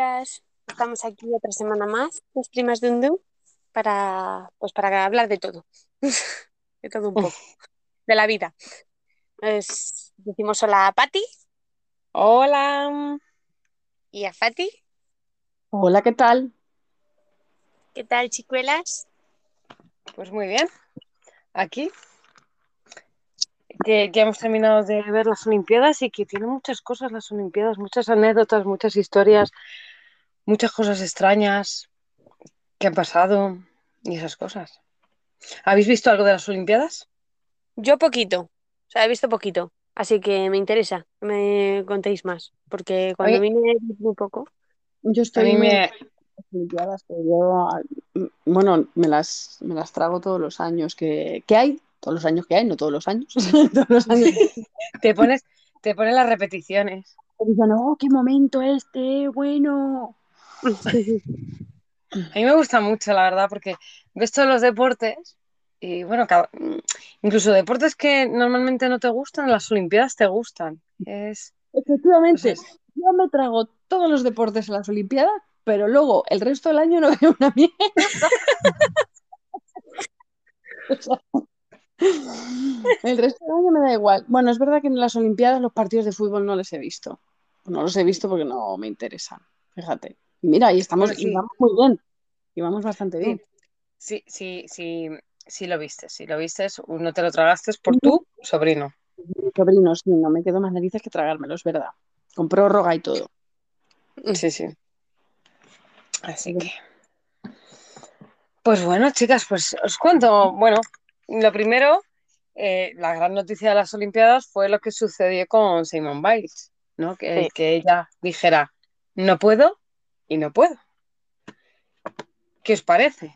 chicas, estamos aquí otra semana más, las primas de Undu, para, pues para hablar de todo, de todo un poco, de la vida. Pues, decimos hola a Patti Hola. y a Fati. Hola, ¿qué tal? ¿Qué tal, chicuelas? Pues muy bien. Aquí. Que ya hemos terminado de ver las Olimpiadas y que tiene muchas cosas las Olimpiadas, muchas anécdotas, muchas historias, muchas cosas extrañas que han pasado y esas cosas. ¿Habéis visto algo de las Olimpiadas? Yo poquito, o sea, he visto poquito, así que me interesa que me contéis más, porque cuando Oye. vine vi muy poco. Yo A estoy mí muy me... las Olimpiadas, pero yo, mm, bueno, me las, me las trago todos los años que, que hay, todos los años que hay, no todos los años, todos los años que te pones, te pones las repeticiones. dicen, oh, qué momento este, bueno. A mí me gusta mucho, la verdad, porque ves todos los deportes y bueno, incluso deportes que normalmente no te gustan, las Olimpiadas te gustan. Es, Efectivamente, pues es- yo me trago todos los deportes en las Olimpiadas, pero luego el resto del año no veo una mierda. O sea, el resto del año me da igual. Bueno, es verdad que en las Olimpiadas los partidos de fútbol no les he visto. No los he visto porque no me interesan, fíjate. Mira, y estamos, Bueno, y vamos muy bien, y vamos bastante bien. sí, sí, sí, sí lo viste, sí lo viste, no te lo tragaste por tu sobrino. Mi sobrino, sí, no me quedo más narices que tragármelo, es verdad. Con prórroga y todo. Sí, sí. Así que. Pues bueno, chicas, pues os cuento. Bueno, lo primero, eh, la gran noticia de las Olimpiadas fue lo que sucedió con Simone Biles, ¿no? Que, Sí. que ella dijera, no puedo y no puedo. ¿Qué os parece?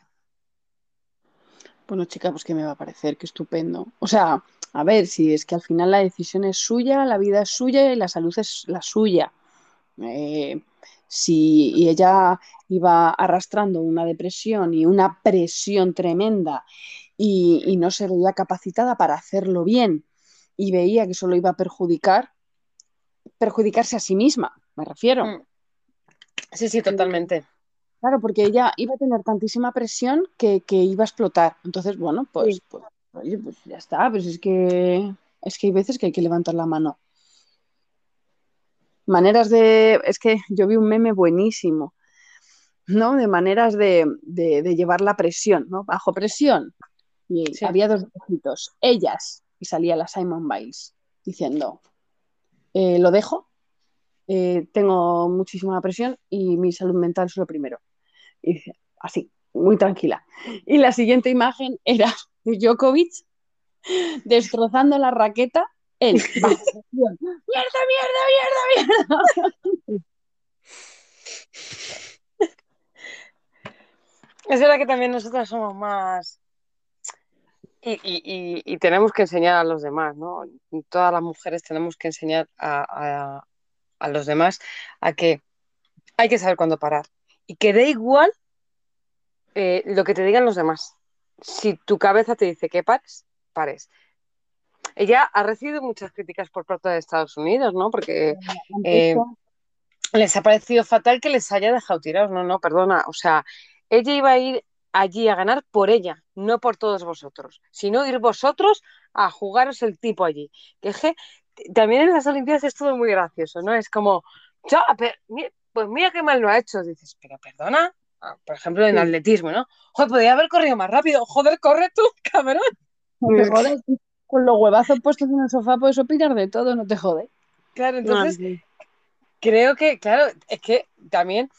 Bueno, chica, pues que me va a parecer, qué estupendo. O sea, a ver, si es que al final la decisión es suya, la vida es suya y la salud es la suya. Eh, si y ella iba arrastrando una depresión y una presión tremenda y, y no se veía capacitada para hacerlo bien y veía que solo iba a perjudicar, perjudicarse a sí misma, me refiero. Mm. Sí, sí, totalmente. Claro, porque ella iba a tener tantísima presión que, que iba a explotar. Entonces, bueno, pues, Sí. pues, oye, pues ya está. Pues es que es que hay veces que hay que levantar la mano. Maneras de. Es que yo vi un meme buenísimo, ¿no? De maneras de, de- de llevar la presión, ¿no? Bajo presión. Y Sí. había dos dibujitos, ellas, y salía la Simon Biles diciendo: eh, Lo dejo, eh, tengo muchísima presión y mi salud mental es lo primero. Y así, muy tranquila. Y la siguiente imagen era Djokovic destrozando la raqueta. Presión. ¡Mierda, mierda, mierda, mierda! Es verdad que también nosotras somos más. Y, y- y- y tenemos que enseñar a los demás, ¿no? Todas las mujeres tenemos que enseñar a, a- a los demás a que hay que saber cuándo parar. Y que dé igual eh, lo que te digan los demás. Si tu cabeza te dice que pares, pares. Ella ha recibido muchas críticas por parte de Estados Unidos, ¿no? Porque eh, les ha parecido fatal que les haya dejado tirados. No, no, perdona. O sea, ella iba a ir allí a ganar por ella, no por todos vosotros, sino ir vosotros a jugaros el tipo allí. Que también en las Olimpiadas es todo muy gracioso, ¿no? Es como, "Ya, pero pues mira qué mal lo ha hecho. Dices, pero perdona. Ah, Por ejemplo, en Sí. atletismo, ¿no? Joder, podría haber corrido más rápido. Joder, corre tú, cabrón. No. Con los huevazos puestos en el sofá puedes opinar de todo, no te jode. Claro, entonces sí. creo que, claro, es que también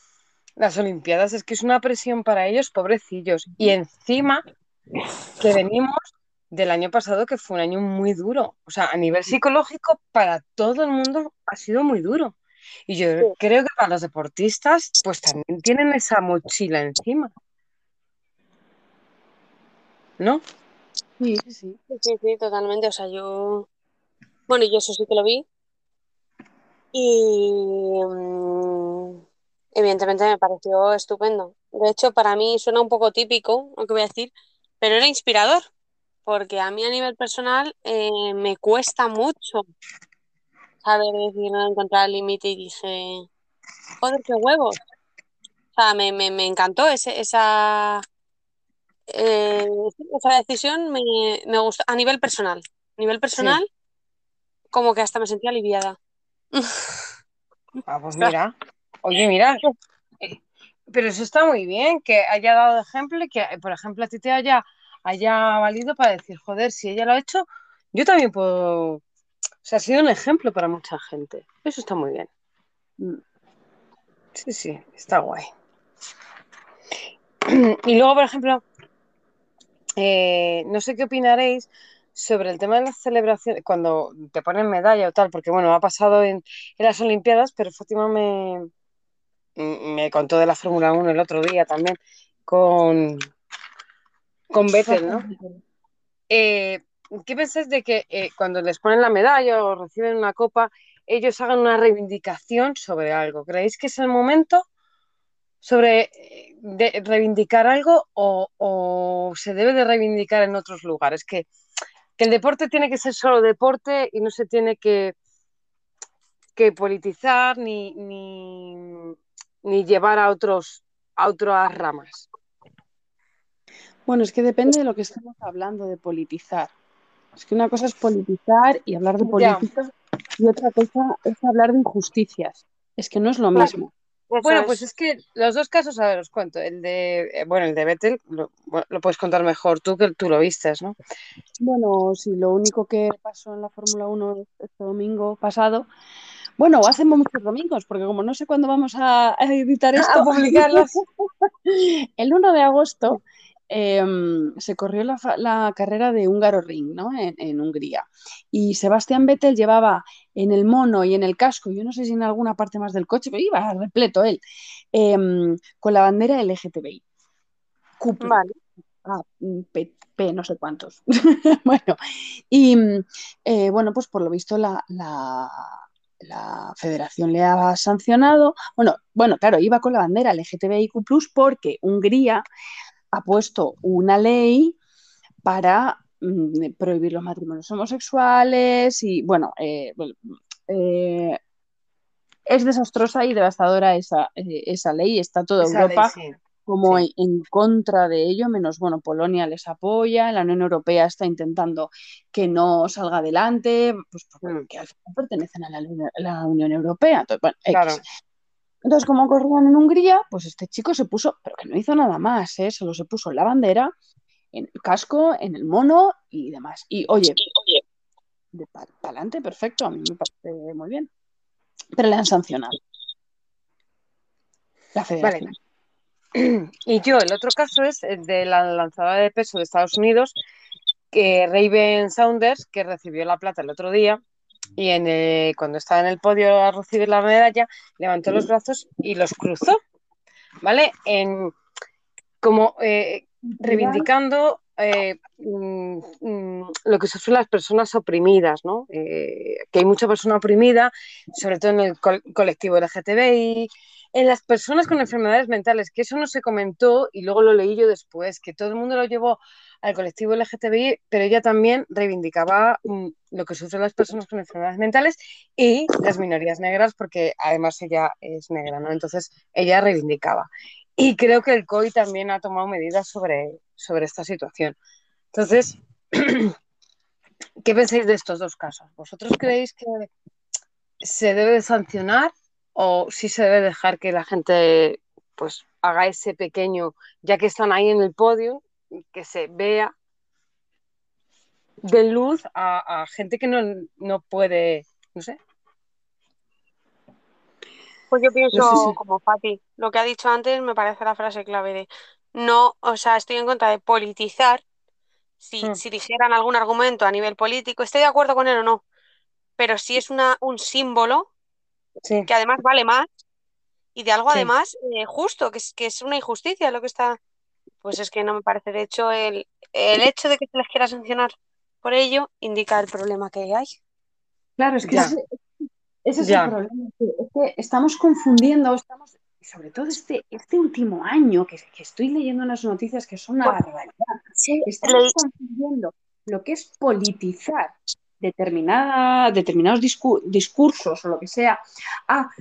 las Olimpiadas es que es una presión para ellos, pobrecillos. Y encima que venimos del año pasado, que fue un año muy duro. O sea, a nivel psicológico, para todo el mundo ha sido muy duro. Y yo Sí. creo que para los deportistas, pues también tienen esa mochila encima. ¿No? Sí, sí, sí. Sí, sí, sí, totalmente. O sea, yo. Bueno, yo eso sí que lo vi. Y. mm, evidentemente me pareció estupendo. De hecho, para mí suena un poco típico lo que voy a decir, pero era inspirador. Porque a mí a nivel personal eh, me cuesta mucho saber decir no encontrar el límite y dije, joder, qué huevos. sea, me, me- me encantó ese- esa, eh, esa decisión, me, me gustó a nivel personal. A nivel personal, como que hasta me sentía aliviada. Ah, pues mira. Oye, mira. eh, Pero eso está muy bien, que haya dado ejemplo y que, por ejemplo, a ti te haya, haya valido para decir, joder, si ella lo ha hecho, yo también puedo. O sea, ha sido un ejemplo para mucha gente. Eso está muy bien. Mm. Sí, sí, está guay. Y luego, por ejemplo, eh, no sé qué opinaréis sobre el tema de las celebraciones, cuando te ponen medalla o tal, porque bueno, ha pasado en, en las Olimpiadas, pero Fátima me, me contó de la Fórmula 1 el otro día también con, con Vettel, ¿no? Eh, ¿Qué pensáis de que eh, cuando les ponen la medalla o reciben una copa, ellos hagan una reivindicación sobre algo? ¿Creéis que es el momento sobre eh, de reivindicar algo o, o se debe de reivindicar en otros lugares? Que, que el deporte tiene que ser solo deporte y no se tiene que, que politizar ni, ni, ni llevar a otros a otras ramas. Bueno, es que depende de lo que estemos hablando de politizar. Es que una cosa es politizar y hablar de Ya. política y otra cosa es hablar de injusticias. Es que no es lo Claro. mismo. Bueno, es. pues es que los dos casos, a ver, os cuento. El de, eh, bueno, el de Vettel lo, puedes contar mejor tú que tú lo vistes, ¿no? Bueno, sí, lo único que pasó en la Fórmula 1 este domingo pasado, bueno, o hace muchos domingos, porque como no sé cuándo vamos a, a editar A esto, publicarlos. el 1 de agosto em, se corrió la, carrera de Húngaro Ring, ¿no? En, en Hungría. Y Sebastián Vettel llevaba en el mono y en el casco, yo no sé si en alguna parte más del coche, pero iba repleto él, em, con la bandera LGTBI. Vale. Ah, mm, P, P no sé cuántos. bueno, y eh, bueno, pues por lo visto la, la, la federación le ha sancionado. Bueno, bueno, claro, iba con la bandera LGTBIQ porque Hungría ha puesto una ley para mm, prohibir los matrimonios homosexuales y bueno, eh, eh, es desastrosa y devastadora esa, eh, esa ley. Está toda Esa ley, Europa sí. como Sí. en, en contra de ello, menos, bueno, Polonia les apoya, la Unión Europea está intentando que no salga adelante, pues Mm. porque al final pertenecen a la, Unión- a la Unión Europea. Entonces, bueno, X. Entonces, como corrían en Hungría, pues este chico se puso, pero que no hizo nada más, ¿eh? Solo se puso la bandera, en el casco, en el mono y demás. Y oye, de para adelante, perfecto, a mí me parece muy bien. Pero le han sancionado. La federación. Y yo, el otro caso es el de la lanzadora de peso de Estados Unidos, que Raven Saunders, que recibió la plata el otro día, y en el- cuando estaba en el podio a recibir la medalla, levantó los brazos y los cruzó, ¿vale? En, como eh, reivindicando eh, mm, mm, lo que sufren las personas oprimidas, ¿no? Eh, que hay mucha persona oprimida, sobre todo en el col- colectivo LGTBI, en las personas con enfermedades mentales, que eso no se comentó y luego lo leí yo después, que todo el mundo lo llevó al colectivo LGTBI, pero ella también reivindicaba mm, lo que sufren las personas con enfermedades mentales y las minorías negras, porque además ella es negra, ¿no? Entonces ella reivindicaba. Y creo que el COI también ha tomado medidas sobre, sobre esta situación. Entonces, ¿qué pensáis de estos dos casos? ¿Vosotros creéis que se debe de sancionar o sí se debe dejar que la gente pues haga ese pequeño, ya que están ahí en el podio, que se vea de luz a, a gente que no, no puede, no sé, Pues yo pienso No sé si- como Fati. Lo que ha dicho antes me parece la frase clave de no, o sea, estoy en contra de politizar. Si, Mm. si dijeran algún argumento a nivel político, estoy de acuerdo con él o no. Pero si es una, un símbolo sí, que además vale más y de algo además eh, justo, que es, que es una injusticia lo que está. Pues es que no me parece. De hecho, el, el hecho de que se les quiera sancionar por ello indica el problema que hay. Claro, es que ese, ese es Ya. el problema. Es que estamos confundiendo, estamos, sobre todo este, este último año, que, que estoy leyendo unas noticias que son una Pues, barbaridad. Sí, Estamos confundiendo lo que es politizar determinada, determinados discu- discursos o lo que sea a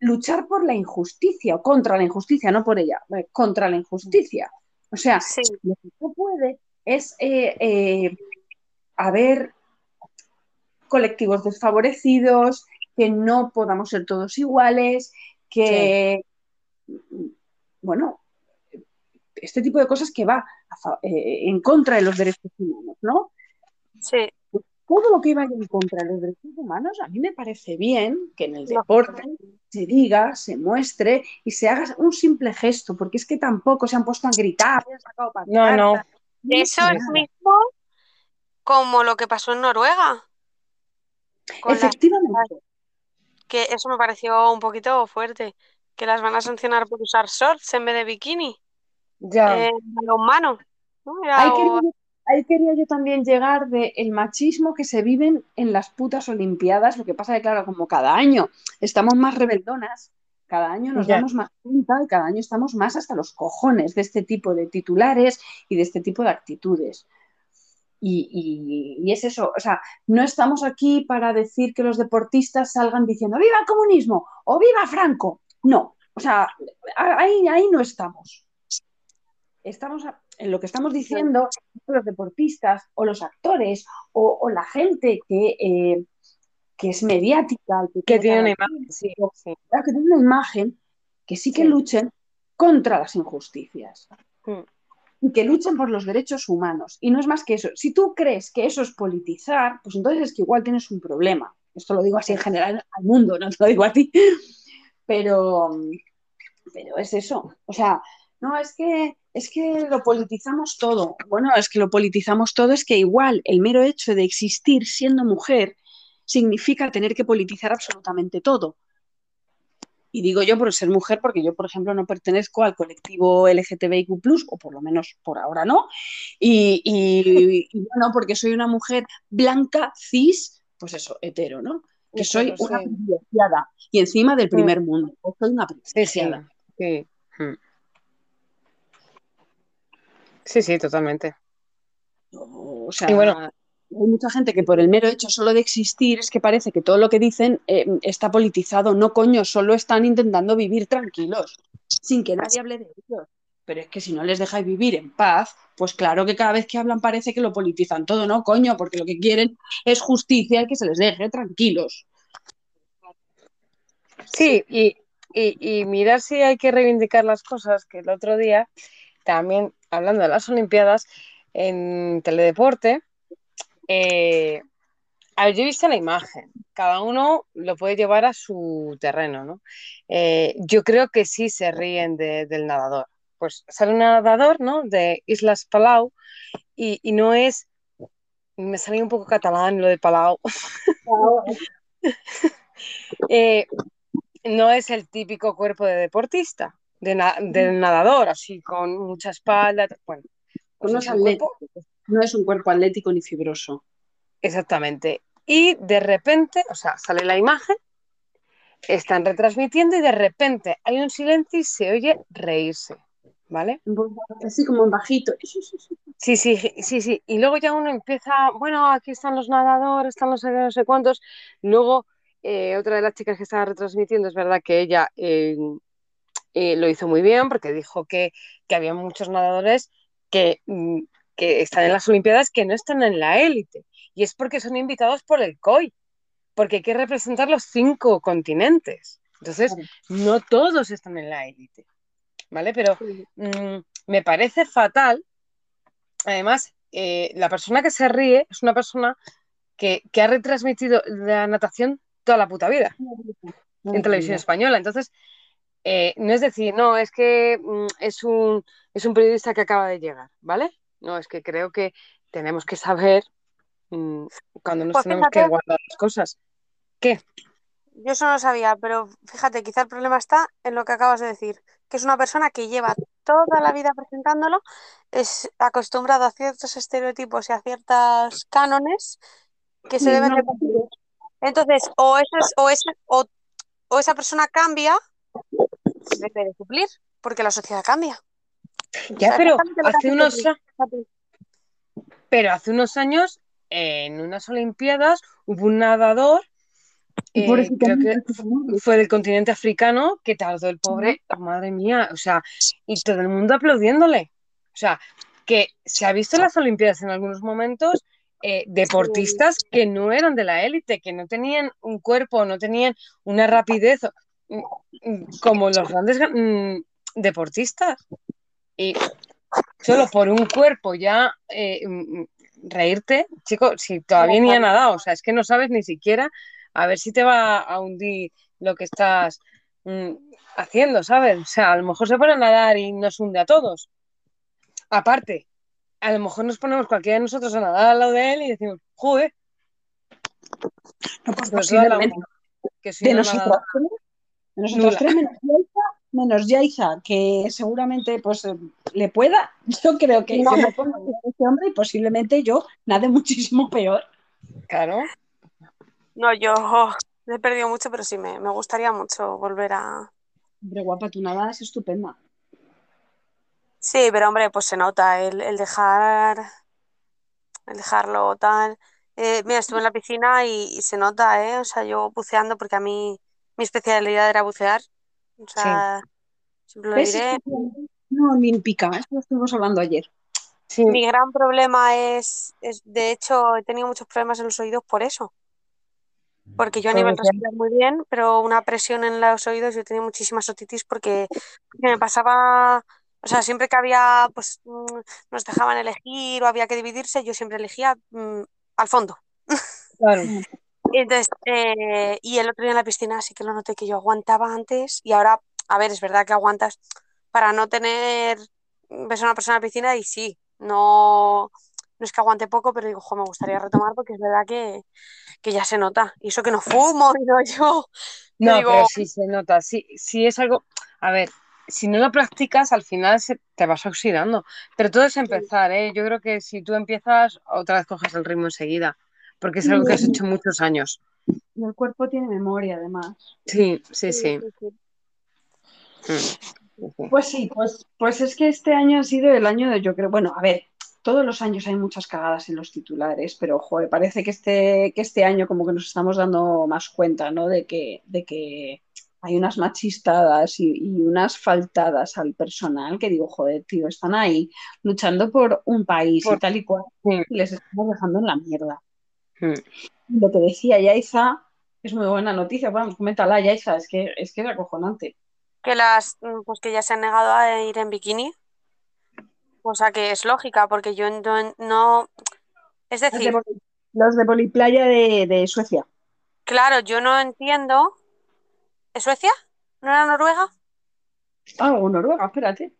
luchar por la injusticia o contra la injusticia, no por ella, contra la injusticia. O sea, Sí. lo que no puede es eh, eh, haber colectivos desfavorecidos, que no podamos ser todos iguales, que, bueno, este tipo de cosas que va a eh, en contra de los derechos humanos, ¿no? Sí, Todo lo que vaya en contra de los derechos humanos, a mí me parece bien que en el deporte se diga, se muestre y se haga un simple gesto, porque es que tampoco se han puesto a gritar, se han sacado No, no. pancartas, no eso es mismo como lo que pasó en Noruega. Las Efectivamente. que eso me pareció un poquito fuerte, que las van a sancionar por usar shorts en vez de bikini, Ya. eh, balonmano, ¿no? Era Ahí algo- quería, yo- ahí quería yo también llegar de el machismo que se viven en las putas Olimpiadas. Lo que pasa es que, claro, como cada año estamos más rebeldonas, cada año nos Ya. damos más cuenta y cada año estamos más hasta los cojones de este tipo de titulares y de este tipo de actitudes. Y, y- y es eso, o sea, no estamos aquí para decir que los deportistas salgan diciendo ¡Viva el comunismo! o ¡Viva Franco! No, o sea, ahí, ahí no estamos estamos a- en lo que estamos diciendo los deportistas o los actores o, o la gente que, eh, que es mediática, Que tiene una imagen, sí, que tiene una imagen, que sí que Sí. luchen contra las injusticias Mm. y que luchen por los derechos humanos. Y no es más que eso. Si tú crees que eso es politizar, pues entonces es que igual tienes un problema. Esto lo digo así en general al mundo, no te lo digo a ti. Pero, pero es eso. O sea, no, es que, es que lo politizamos todo. Bueno, es que lo politizamos todo, es que igual el mero hecho de existir siendo mujer significa tener que politizar absolutamente todo. Y digo yo por ser mujer, porque yo, por ejemplo, no pertenezco al colectivo LGTBIQ, o por lo menos por ahora no. Y, y, y bueno, porque soy una mujer blanca, cis, pues eso, hetero, ¿no? Que soy una sí. privilegiada y encima del primer mundo. Soy una Sí, sí. privilegiada. Sí. Mm. Sí, sí, totalmente. O sea, Y bueno, hay mucha gente que por el mero hecho solo de existir es que parece que todo lo que dicen eh, está politizado. No, coño, solo están intentando vivir tranquilos, sin que nadie hable de ellos. Pero es que si no les dejáis vivir en paz, pues claro que cada vez que hablan parece que lo politizan todo, ¿no, coño? Porque lo que quieren es justicia y que se les deje tranquilos. Sí, y, y, y mirar si hay que reivindicar las cosas, que el otro día, también hablando de las Olimpiadas, en Teledeporte, eh, a ver, yo he visto la imagen, cada uno lo puede llevar a su terreno, ¿no? Eh, yo creo que sí se ríen de- del nadador. Pues sale un nadador, ¿no? De Islas Palau y, no es, me salió un poco catalán lo de Palau, eh, no es el típico cuerpo de deportista, de, na- de nadador, así con mucha espalda. Bueno, pues No es es un cuerpo, atlético, no es un cuerpo atlético ni fibroso. exactamente. Y de repente, o sea, sale la imagen, están retransmitiendo y de repente hay un silencio y se oye reírse, ¿vale? Así como en bajito. Sí, sí, sí, sí. Y luego ya uno empieza, bueno, aquí están los nadadores, están los no sé cuántos. Luego, eh, otra de las chicas que estaba retransmitiendo, es verdad que ella eh, eh, lo hizo muy bien porque dijo que, que había muchos nadadores que, mm, que están en las Olimpiadas que no están en la élite. Y es porque son invitados por el COI, porque hay que representar los cinco continentes. Entonces, no todos están en la élite, ¿vale? Pero mm, me parece fatal. Además, eh, la persona que se ríe es una persona que, que ha retransmitido la natación toda la puta vida en televisión española. Entonces, eh, no es decir, no, es que mm, es, un, es un periodista que acaba de llegar, ¿vale? No, es que creo que tenemos que saber mm, cuando nos Pues tenemos que guardar las cosas. ¿Qué? Yo eso no sabía, pero fíjate, quizá el problema está en lo que acabas de decir, que es una persona que lleva toda la vida presentándolo, es acostumbrado a ciertos estereotipos y a ciertos cánones que se deben no, de cumplir. Entonces, o, eso es- o, esa, o, o esa persona cambia, debe de cumplir, porque la sociedad cambia. Ya, O sea, pero hace unos, pero hace unos años, en unas Olimpiadas, hubo un nadador eh, creo que fue del continente africano, que tardó el pobre, oh, madre mía, o sea, y todo el mundo aplaudiéndole. O sea, que se ha visto en las Olimpiadas en algunos momentos eh, deportistas que no eran de la élite, que no tenían un cuerpo, no tenían una rapidez como los grandes mm, deportistas. Y solo por un cuerpo ya eh, reírte, chico, si todavía ni ha nadado, o sea, es que no sabes ni siquiera a ver si te va a hundir lo que estás haciendo, ¿sabes? O sea, a lo mejor se pone a nadar y nos hunde a todos. Aparte, a lo mejor nos ponemos cualquiera de nosotros a nadar al lado de él y decimos, joder. No, pues posiblemente. Que si de, no nosotros, nosotros tres, menos Yaiza, menos Yaiza, que seguramente pues le pueda. Yo creo que, No. que me pongo este hombre y posiblemente yo nade muchísimo peor. Claro. No, yo oh, he perdido mucho, pero sí, me, me gustaría mucho volver a... Hombre, guapa, tu nada es estupenda. Sí, pero hombre, pues se nota el, el dejar, el dejarlo tal. Eh, mira, estuve en la piscina y, y se nota, ¿eh? O sea, yo buceando, porque a mí mi especialidad era bucear. O sea, siempre lo diré. No, olímpica, esto lo estuvimos hablando ayer. Sí, Mi gran problema es, es, de hecho, he tenido muchos problemas en los oídos por eso. Porque yo a nivel respirar muy bien, pero una presión en los oídos, yo tenía muchísimas otitis porque me pasaba, o sea, siempre que había, pues, mm, nos dejaban elegir o había que dividirse, yo siempre elegía mm, al fondo. claro. Y Entonces, eh, y el otro día en la piscina sí que lo noté que yo aguantaba antes y ahora, a ver, es verdad que aguantas para no tener, ves a una persona en la piscina y sí, no, no es que aguante poco, pero digo, jo, me gustaría retomar porque es verdad que, que ya se nota. Y eso que no fumo y no yo. No, digo, pero sí se nota. Sí, sí es algo. A ver, si no lo practicas, al final se- te vas oxidando. Pero todo es empezar, ¿eh? Yo creo que si tú empiezas, otra vez coges el ritmo enseguida. Porque es algo que has hecho muchos años. Y el cuerpo tiene memoria, además. Sí, sí, sí. sí. Mm. Pues sí, pues, pues es que este año ha sido el año de, yo creo, bueno, a ver, todos los años hay muchas cagadas en los titulares, pero joder, parece que este, que este año como que nos estamos dando más cuenta, ¿no? De que, de que hay unas machistadas y, y unas faltadas al personal que digo, joder, tío, están ahí luchando por un país y tal y cual, y les estamos dejando en la mierda. Mm. Lo que decía Yaiza es muy buena noticia, bueno, coméntala, Yaiza, es que, es que es acojonante. Que las, mm, pues que ya se han negado a ir en bikini. O sea que es lógica, porque yo no, no- es Los de, decir, los de Poliplaya de, de Suecia. claro, yo no entiendo. ¿Es Suecia? ¿No era Noruega? Ah, o Noruega, espérate.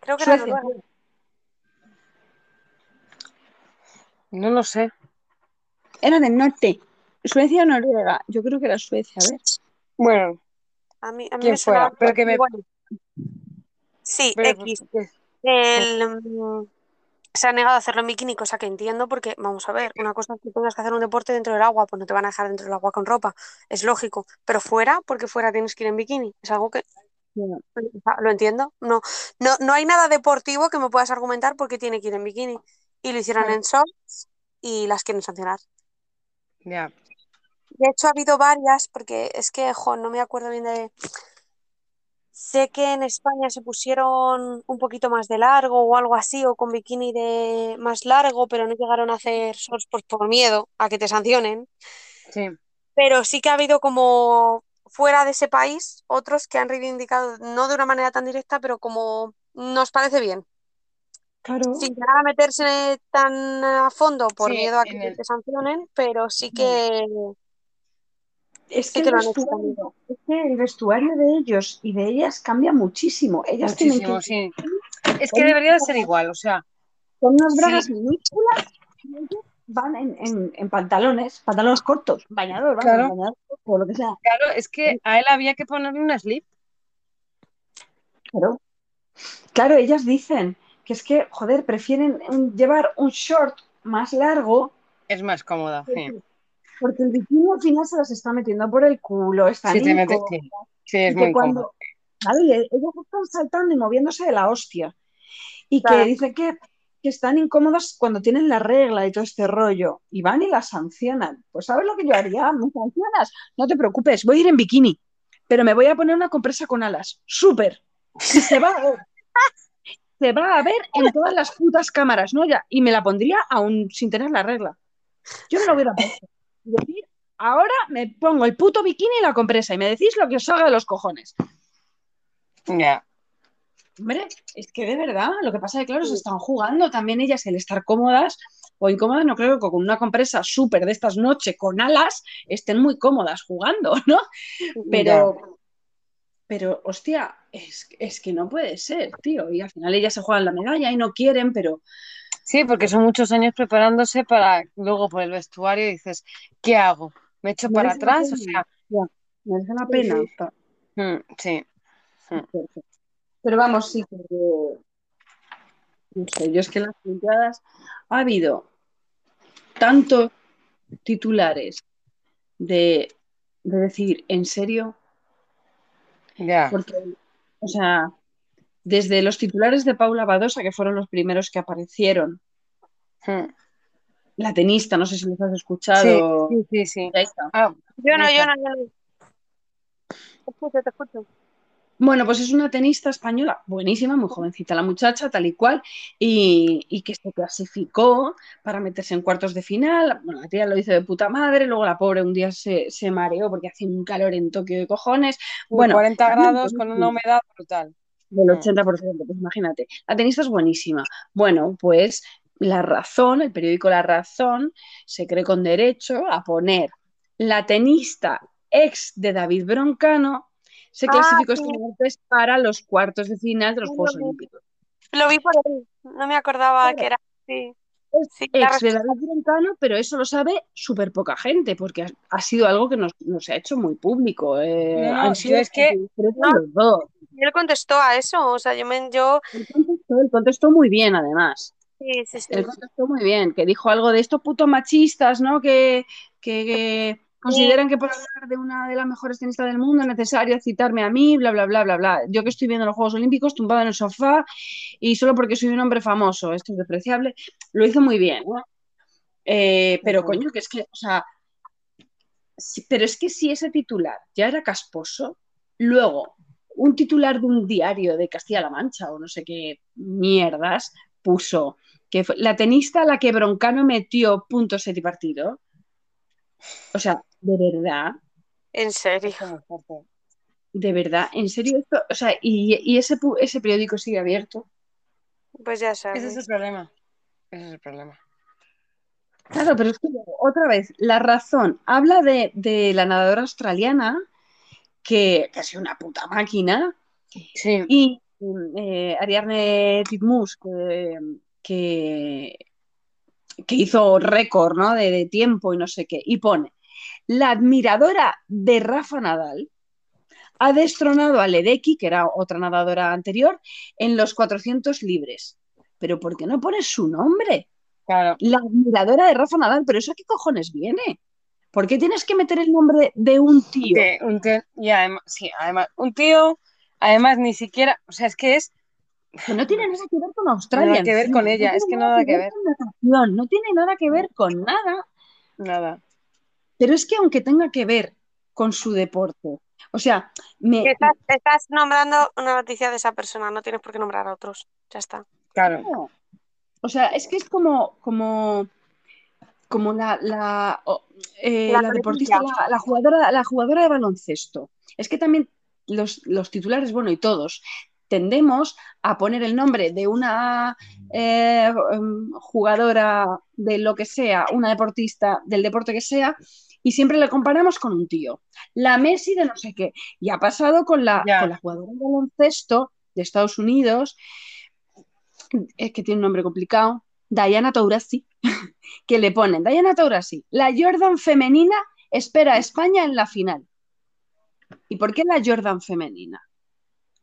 Creo que era Suecia. Noruega. No lo sé. Era del norte. Suecia o Noruega. Yo creo que era Suecia, a ver. Bueno, A mí, a mí me fuera, pero que me- bueno. Sí, pero X. ¿qué? El, mm, se ha negado a hacerlo en bikini, cosa que entiendo porque, vamos a ver, una cosa es que tengas que hacer un deporte dentro del agua, pues no te van a dejar dentro del agua con ropa, es lógico, pero fuera, porque fuera tienes que ir en bikini, es algo que Bueno, lo entiendo. No, no, no hay nada deportivo que me puedas argumentar porque tiene que ir en bikini. Y lo hicieron en shorts y las quieren sancionar. Ya. De hecho, ha habido varias, porque es que, jo, no me acuerdo bien de... Sé que en España se pusieron un poquito más de largo o algo así, o con bikini de más largo, pero no llegaron a hacer shorts por, por miedo a que te sancionen. Sí. Pero sí que ha habido como fuera de ese país otros que han reivindicado, no de una manera tan directa, pero como nos parece bien. Claro. Sin llegar a meterse tan a fondo por Sí, miedo a que el- te sancionen, pero sí que Es Sí que, el lo vestuario, es que el vestuario de ellos y de ellas cambia muchísimo. Ellas tienen que Muchísimo, sí. Es que debería de ser igual, o sea, con unas bragas minúsculas y ellos van en, en- en pantalones, pantalones cortos, bañador, Claro. bañador o lo que sea. claro, es que a él había que ponerle una slip. Claro. Claro, ellas dicen que es que, joder, prefieren llevar un short más largo Es más cómoda, sí. porque el bikini al final se las está metiendo por el culo, están Sí, te metes- incómodas. sí. Sí, es muy cuando, cómodo. y ellos están saltando y moviéndose de la hostia. Y Claro. que dice que, que están incómodas cuando tienen la regla y todo este rollo, y van y las sancionan. Pues ¿sabes lo que yo haría? ¿Me sancionas? No te preocupes, voy a ir en bikini, pero me voy a poner una compresa con alas. ¡Súper! Y se va. Se va a ver en todas las putas cámaras, ¿no? Ya, y me la pondría aún sin tener la regla. Yo me lo hubiera puesto. Y decir, ahora me pongo el puto bikini y la compresa y me decís lo que os salga de los cojones. Ya. Hombre, es que de verdad, lo que pasa es que, claro, se están jugando también ellas el estar cómodas o incómodas, no creo que con una compresa súper de estas noches con alas estén muy cómodas jugando, ¿no? Pero, pero hostia, es, es que no puede ser, tío. Y al final ellas se juegan la medalla y no quieren, pero Sí, porque son muchos años preparándose para luego por el vestuario y dices, ¿qué hago? ¿Me echo para atrás? O sea, Ya, merece la pena. mm, sí. Pero vamos, sí, porque no sé, yo es que en las Olimpiadas ha habido tantos titulares de, de decir, ¿en serio? Ya. Porque, o sea, desde los titulares de Paula Badosa, que fueron los primeros que aparecieron, Mm. la tenista, no sé si los has escuchado. sí, sí, sí. Ahí está. Ah, Yo no, yo no, yo no. Te escucho, te escucho. Bueno, pues es una tenista española, buenísima, muy jovencita la muchacha, tal y cual, y, y que se clasificó para meterse en cuartos de final. Bueno, la tía lo hizo de puta madre, luego la pobre un día se, se mareó porque hacía un calor en Tokio de cojones. Bueno, 40 también grados con una humedad brutal. del Mm. 80%, pues imagínate. La tenista es buenísima. Bueno, pues La Razón, el periódico La Razón, se cree con derecho a poner la tenista ex de David Broncano se Ah, clasificó sí, este martes para los cuartos de final de los sí, Juegos lo. Olímpicos. Lo vi por ahí. No me acordaba que era así. Sí, ex de. David pero eso lo sabe súper poca gente, porque ha, ha sido algo que nos, nos ha hecho muy público. Eh, No, han sido es que No, los dos. él contestó a eso. O sea, yo me, yo, Él contestó, él contestó muy bien, además. sí, sí, Él sí. contestó muy bien, que dijo algo de estos putos machistas, ¿no? Que, que, que Sí, consideran que por hablar de una de las mejores tenistas del mundo es necesario citarme a mí, bla, bla, bla, bla, bla. Yo que estoy viendo los Juegos Olímpicos tumbado en el sofá y solo porque soy un hombre famoso, esto es despreciable, lo hizo muy bien, ¿no? Eh, pero coño, que es que, o sea, pero es que si ese titular ya era casposo, luego un titular de un diario de Castilla-La Mancha o no sé qué mierdas puso que fue la tenista a la que Broncano metió puntos set y partido. O sea, de verdad, en serio. De verdad, en serio esto, o sea, y, y ese, ese periódico sigue abierto. Pues ya Ese es el sabes. problema. Ese es el problema. Claro, pero es que otra vez, la razón habla de, de la nadadora australiana que, que ha sido una puta máquina Sí. y eh, Ariadne Titmus que, que, que hizo récord ¿no? de, de tiempo y no sé qué, y pone, la admiradora de Rafa Nadal ha destronado a Ledecky, que era otra nadadora anterior, en los 400 libres. Pero ¿por qué no pones su nombre? Claro. La admiradora de Rafa Nadal, pero ¿eso a qué cojones viene? ¿Por qué tienes que meter el nombre de un tío? De un tío- y además, sí, además, un tío, además ni siquiera, o sea, es que es Que no tiene nada que ver con nada Australia. que ver con ella, no es que nada que ver, con natación, no tiene nada que ver con nada. nada. Pero es que aunque tenga que ver con su deporte, o sea, me, Estás, estás nombrando una noticia de esa persona, no tienes por qué nombrar a otros. Ya está. Claro. No. O sea, es que es como, como, como la, la, eh, La la deportista, la jugadora, la jugadora de baloncesto. Es que también los, los titulares, bueno, y todos, tendemos a poner el nombre de una eh, em, jugadora de lo que sea, una deportista del deporte que sea, y siempre le comparamos con un tío. La Messi de no sé qué. Y ha pasado con la, con la jugadora de baloncesto de Estados Unidos, es que tiene un nombre complicado, Diana Taurasi, que le ponen, Diana Taurasi, la Jordan femenina espera a España en la final. ¿Y por qué la Jordan femenina?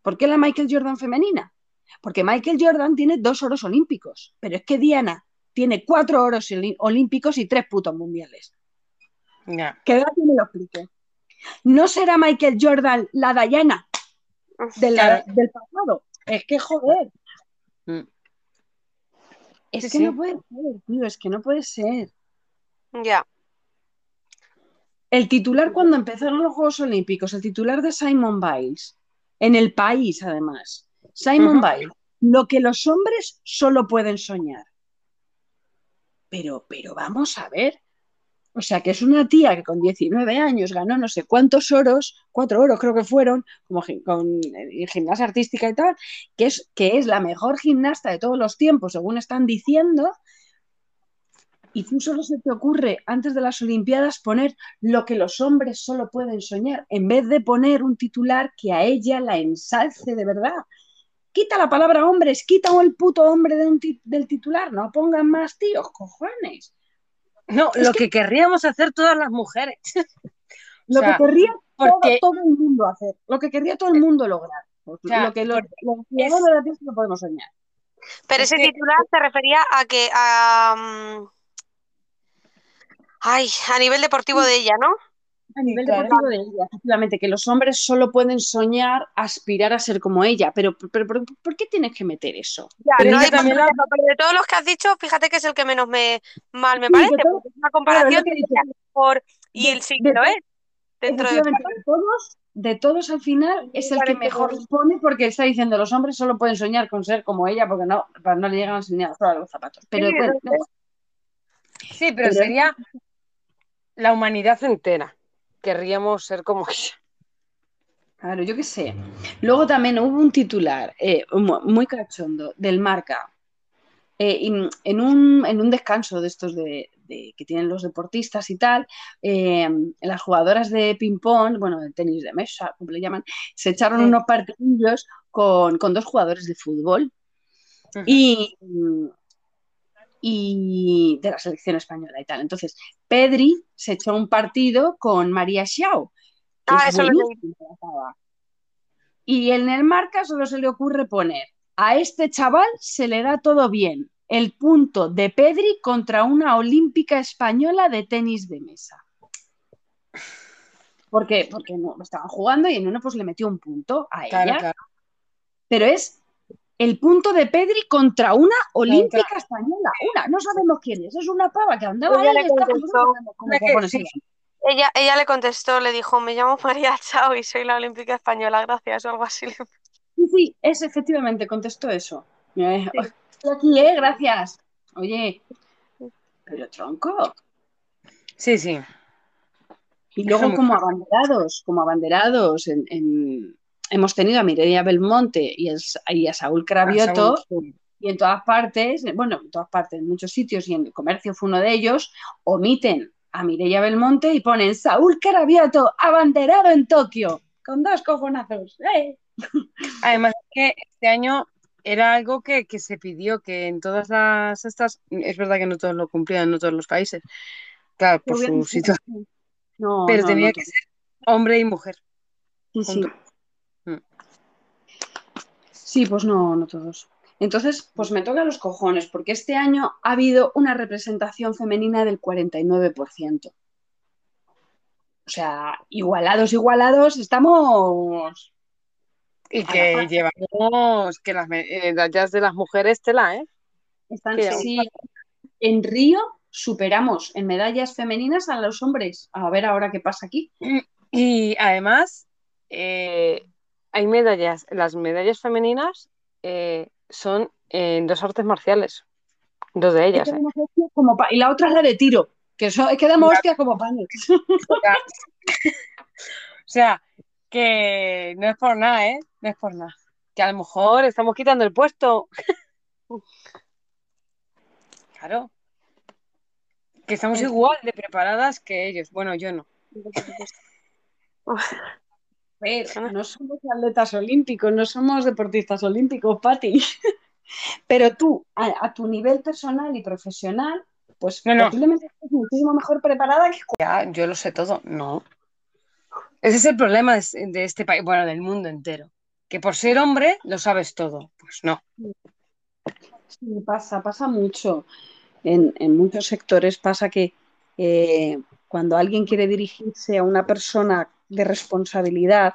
¿Por qué la Michael Jordan femenina? Porque Michael Jordan tiene dos oros olímpicos, pero es que Diana tiene cuatro oros olímpicos y tres putos mundiales. Ya. Que me lo explique. ¿No será Michael Jordan la Diana de la- Claro. del pasado? Es que joder. Mm. Es Sí, que sí. no puede ser, tío, es que no puede ser. Ya. El titular cuando empezaron los Juegos Olímpicos, el titular de Simon Biles, en el país además, Simon Ujú. Biles, lo que los hombres solo pueden soñar. Pero, pero vamos a ver. O sea, que es una tía que con 19 años ganó no sé cuántos oros, cuatro oros creo que fueron, como con eh, gimnasia artística y tal, que es, que es la mejor gimnasta de todos los tiempos, según están diciendo, y tú solo se te ocurre antes de las Olimpiadas poner lo que los hombres solo pueden soñar, en vez de poner un titular que a ella la ensalce de verdad. Quita la palabra hombres, quita el puto hombre del titular, no pongan más tíos, cojones. No, Es lo que- que querríamos hacer todas las mujeres. Lo O sea, que querría porque- todo, todo el mundo hacer, lo que querría todo el mundo lograr. Pues sea, lo que los, Tierra no podemos soñar. Pero Es ese que- titular se refería a que a mm, ay, a nivel deportivo de ella, ¿no? A nivel claro. deportivo de ella, efectivamente, que los hombres solo pueden soñar, aspirar a ser como ella. Pero, pero, pero ¿por qué tienes que meter eso? Ya, Pero no también la- de todos los que has dicho, fíjate que es el que menos me mal me Sí, parece, todo- porque es una comparación que dicho. ella mejor y él sí que lo es. Dentro de de todos, de todos al final es el que mejor que- responde porque está diciendo los hombres solo pueden soñar con ser como ella porque no, para no le llegan a enseñar a los zapatos. Pero Sí, bueno, no sé. Sí, pero, Pero- sería la humanidad entera. Querríamos ser como ella. Claro, yo qué sé. Luego también hubo un titular eh, mu- muy cachondo del Marca. eh, en, un, en un descanso de estos de, de- que tienen los deportistas y tal, eh, las jugadoras de ping-pong, bueno, de tenis de mesa, como le llaman, se echaron Sí. unos partidillos con, con dos jugadores de fútbol y, y de la selección española y tal. Entonces, Pedri se echó un partido con María Xiao, Ah, es eso lo. Y en el marca solo se le ocurre poner a este chaval se le da todo bien. El punto de Pedri contra una olímpica española de tenis de mesa. ¿Por qué? Porque no, estaban jugando y en uno pues le metió un punto a Claro, ella. claro. Pero es el punto de Pedri contra una olímpica española. Una, no sabemos quién es. Es una pava que andaba Ella ahí le contestó. que sí. Ella, ella le contestó, le dijo, me llamo María Chao y soy la olímpica española, gracias, o algo así. Sí, sí, es efectivamente, contestó eso. Eh, Estoy aquí, ¿eh? Gracias. Oye, pero tronco. Sí, sí. Y luego como abanderados, como abanderados, en, en- hemos tenido a Mireia Belmonte y, a Saúl Cravioto, Saúl. y en todas partes, bueno, en todas partes, en muchos sitios, y en el comercio fue uno de ellos, omiten a Mireia Belmonte y ponen Saúl Cravioto, abanderado en Tokio, con dos cojonazos. ¡Eh! Además que este año era algo que, que se pidió, que en todas las estas, es verdad que no todos lo cumplían, no todos los países, claro, por su situación, No, pero no, tenía no, que ser hombre y mujer. Sí, sí. Sí, pues no, no todos. Entonces, pues me toca los cojones, porque este año ha habido una representación femenina del 49%. O sea, igualados, igualados, estamos. Y que llevamos, que las medallas de las mujeres tela, ¿eh? Están, sí, en Río superamos en medallas femeninas a los hombres. A ver ahora qué pasa aquí. Y además, eh, hay medallas, las medallas femeninas eh, son en dos artes marciales, dos de Es ellas, que ¿eh? como y la otra es la de tiro, que eso, es que damos hostias como panes. O sea, o sea, que no es por nada, ¿eh? No es por nada. Que a lo mejor estamos quitando el puesto. Claro. Que estamos Es- igual de preparadas que ellos. Bueno, yo no. A ver, no somos atletas olímpicos, no somos deportistas olímpicos, Pati. Pero tú, a, a tu nivel personal y profesional, pues No, no. posiblemente estés muchísimo mejor preparada que Ya, yo lo sé todo. No. Ese es el problema de, de este país, bueno, del mundo entero. Que por ser hombre lo sabes todo. Pues no. Sí, pasa, pasa mucho. En, en muchos sectores pasa que eh, cuando alguien quiere dirigirse a una persona de responsabilidad,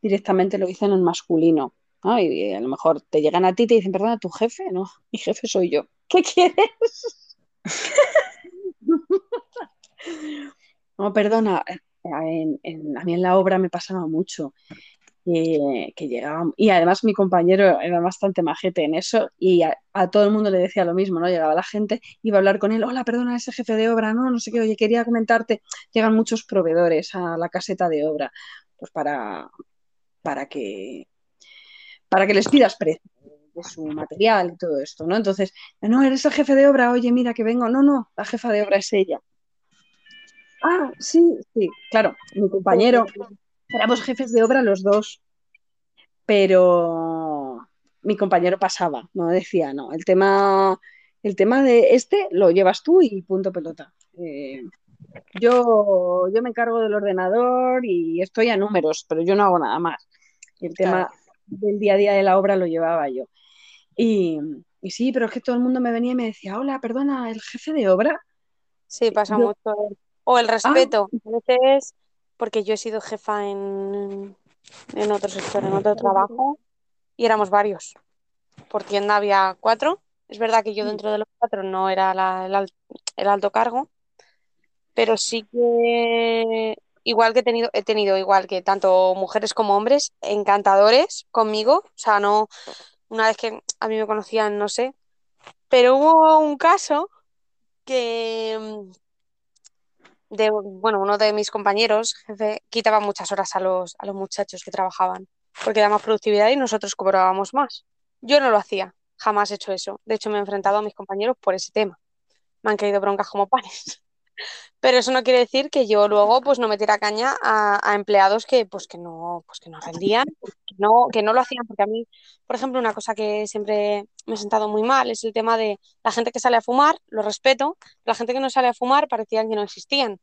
directamente lo dicen en masculino. ¿no? Y, a lo mejor te llegan a ti y te dicen, perdona, tu jefe, no, mi jefe soy yo. ¿Qué quieres? no, perdona, en- en- a mí en la obra me pasaba mucho que, que llegaba, y además mi compañero era bastante majete en eso y a, a todo el mundo le decía lo mismo, ¿no? Llegaba la gente, iba a hablar con él, hola, perdona, ese jefe de obra, no, no sé qué, oye, quería comentarte, llegan muchos proveedores a la caseta de obra, pues para, para que, para que les pidas precio de su material y todo esto, ¿no? Entonces, no, eres el jefe de obra, oye, mira que vengo, no, no, la jefa de obra es ella. Ah, sí, sí, claro, mi compañero, éramos jefes de obra los dos, pero mi compañero pasaba, no decía, no, el tema, el tema de este lo llevas tú y punto pelota. Eh, yo, yo me encargo del ordenador y estoy a números, pero yo no hago nada más. El tema del día a día de la obra lo llevaba yo. Y, y sí, pero es que todo el mundo me venía y me decía, hola, perdona, el jefe de obra. Sí, pasa Yo- mucho. O el Ah, respeto. A veces, porque yo he sido jefa en, en otro sector, en otro trabajo, y éramos varios. Por tienda había cuatro. Es verdad que yo dentro de los cuatro no era el, al- el alto cargo, pero sí que igual que he tenido, he tenido igual que tanto mujeres como hombres encantadores conmigo. O sea, no, una vez que a mí me conocían, no sé. Pero hubo un caso que de, bueno, uno de mis compañeros, jefe, quitaba muchas horas a los, a los muchachos que trabajaban, porque da más productividad y nosotros cobrábamos más. Yo no lo hacía, jamás he hecho eso. De hecho, me he enfrentado a mis compañeros por ese tema. Me han caído broncas como panes. Pero eso no quiere decir que yo luego pues no metiera caña a, a empleados que pues que no, pues que no rendían, que no, que no lo hacían, porque a mí, por ejemplo, una cosa que siempre me ha sentado muy mal es el tema de la gente que sale a fumar, lo respeto, la gente que no sale a fumar parecían que no existían.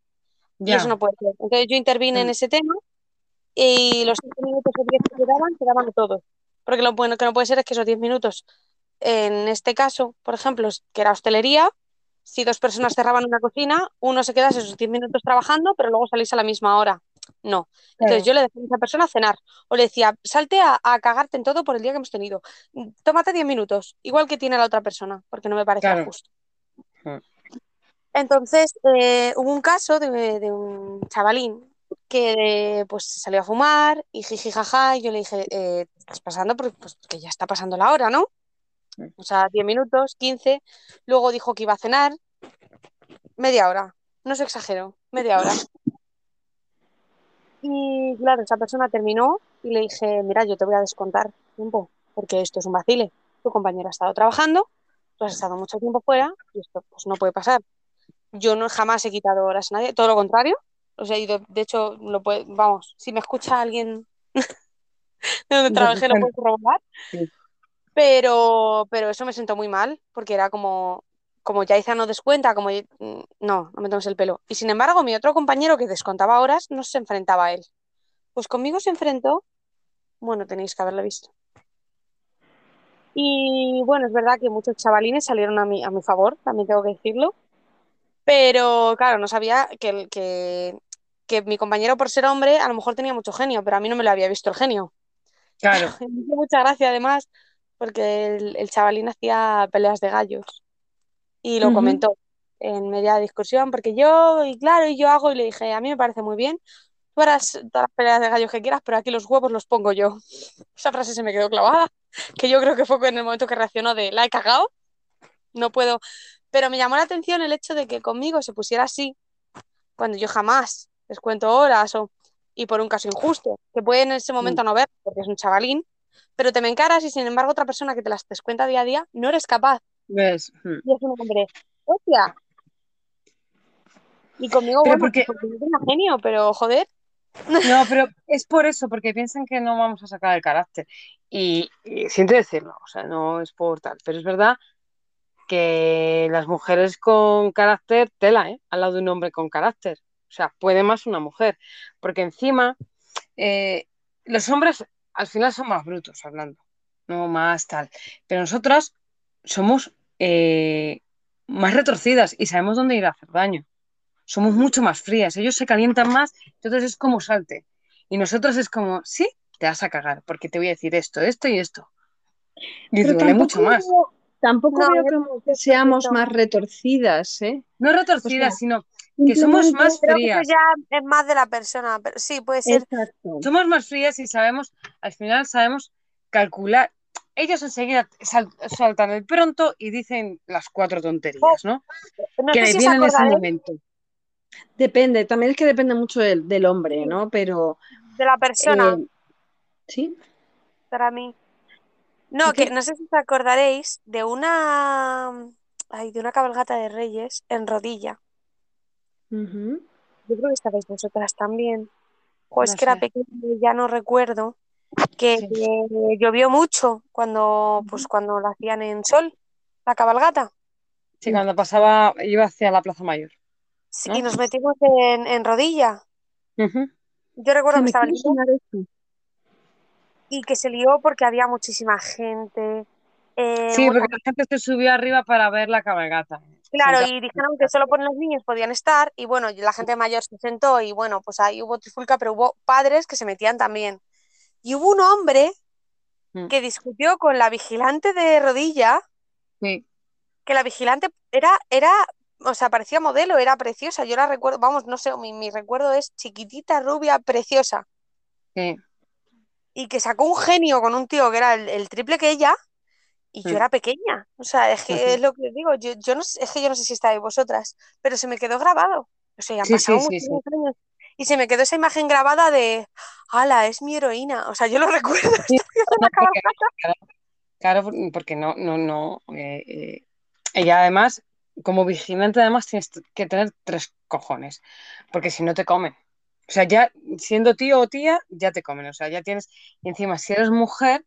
Y eso no puede ser. Entonces yo intervine en Mm. ese tema y los cinco minutos o diez que quedaban, quedaban todos. Porque lo bueno que no puede ser es que esos diez minutos, en este caso, por ejemplo, que era hostelería, si dos personas cerraban una cocina, uno se quedase esos diez minutos trabajando, pero luego salís a la misma hora. No. Entonces yo le decía a esa persona cenar o le decía, salte a, a cagarte en todo por el día que hemos tenido. Tómate diez minutos, igual que tiene la otra persona, porque no me Claro. justo. Mm. Entonces, eh, hubo un caso de, de un chavalín que pues salió a fumar y jiji jaja, y yo le dije, eh, ¿te estás pasando? Porque, pues, porque ya está pasando la hora, ¿no? Mm. O sea, 10 minutos, 15. Luego dijo que iba a cenar media hora. No se exagero, media hora. Y claro, esa persona terminó y le dije, mira, yo te voy a descontar tiempo, porque esto es un vacile. Tu compañero ha estado trabajando, tú has estado mucho tiempo fuera y esto pues no puede pasar. Yo no jamás he quitado horas a nadie, todo lo contrario. O sea, y de, de hecho, lo puede, vamos, si me escucha alguien de donde De trabajé, lo puedes robar. Sí. Pero, pero eso me sentó muy mal, porque era como, como Yaiza no descuenta, como mm, no, no me tomes el pelo. Y sin embargo, mi otro compañero que descontaba horas no se enfrentaba a él. Pues conmigo se enfrentó, bueno, tenéis que haberlo visto. Y bueno, es verdad que muchos chavalines salieron a mi, a mi favor, también tengo que decirlo. Pero claro, no sabía que, que, que mi compañero, por ser hombre, a lo mejor tenía mucho genio, pero a mí no me lo había visto el genio. Claro. Mucha gracia además, porque el, el chavalín hacía peleas de gallos y lo comentó en media discusión, porque yo, y claro, y yo hago, y le dije, a mí me parece muy bien, tú harás todas las peleas de gallos que quieras, pero aquí los huevos los pongo yo. Esa frase se me quedó clavada, que yo creo que fue en el momento que reaccionó de, la he cagado, no puedo. Pero me llamó la atención el hecho de que conmigo se pusiera así, cuando yo jamás les cuento horas o, y por un caso injusto, que puede en ese momento no ver, porque es un chavalín, pero te me encaras y sin embargo otra persona que te las descuenta día a día no eres capaz. ¿Ves? Y es un hombre, hostia. Y conmigo, Pero bueno, porque- porque yo tengo genio, pero joder, No, pero es por eso, porque piensan que no vamos a sacar el carácter. Y, y siento decirlo, o sea, no es por tal, pero es verdad que las mujeres con carácter, tela, ¿eh? Al lado de un hombre con carácter. O sea, puede más una mujer. Porque encima, eh, los hombres al final son más brutos hablando, no más tal. Pero nosotras somos eh, más retorcidas y sabemos dónde ir a hacer daño. Somos mucho más frías, ellos se calientan más, entonces es como salte. Y nosotros es como, sí, te vas a cagar, porque te voy a decir esto, esto y esto. Y Pero duele mucho tampoco, más. tampoco No, veo como que seamos más retorcidas, ¿eh? No retorcidas, O sea, sino que somos más Creo que eso frías. ya es más de la persona, pero sí, puede ser. Exacto. Somos más frías y sabemos, al final sabemos calcular. Ellos enseguida sal- saltan el pronto y dicen las cuatro tonterías, ¿no? No que sé les si os vienen en ese momento. Depende, también es que depende mucho del, del hombre, ¿no? Pero de la persona, eh, sí, para mí. No, que no sé si os acordaréis de una. Ay, de una cabalgata de reyes en rodilla. Ujú. Yo creo que estabais vosotras también. O es No que era sé. pequeña y ya no recuerdo. Que Sí. llovió mucho cuando, pues, cuando la hacían en sol, la cabalgata. Sí, cuando pasaba, iba hacia la Plaza Mayor. Sí, ¿No? Y nos metimos en, en rodilla. Ujú. Yo recuerdo Se que me estaba quiere lindo sonar esto. y que se lió porque había muchísima gente. Eh, Sí, porque la gente se subió arriba para ver la cabalgata. Claro, y dijeron que solo por los niños podían estar y bueno, la gente mayor se sentó y bueno, pues ahí hubo trifulca, pero hubo padres que se metían también. Y hubo un hombre Mm. que discutió con la vigilante de rodilla, Sí, que la vigilante era, era, o sea, parecía modelo, era preciosa. Yo la recuerdo, vamos, no sé, mi, mi recuerdo es chiquitita, rubia, preciosa. sí. Y que sacó un genio con un tío que era el, el triple que ella y yo Mm. era pequeña. O sea, es que es lo que digo, yo, yo no sé- es que yo no sé si estáis vosotras, pero se me quedó grabado. O sea, ya han Sí, pasado sí, sí, muchísimos años y se me quedó esa imagen grabada de, ala, es mi heroína. O sea, yo lo recuerdo. Sí, no, porque claro, claro, por- porque no, no, no. eh, eh, ella además, como vigilante, además tienes que tener tres cojones, porque si no te comen. O sea, ya siendo tío o tía, ya te comen. O sea, ya tienes, y encima, si eres mujer,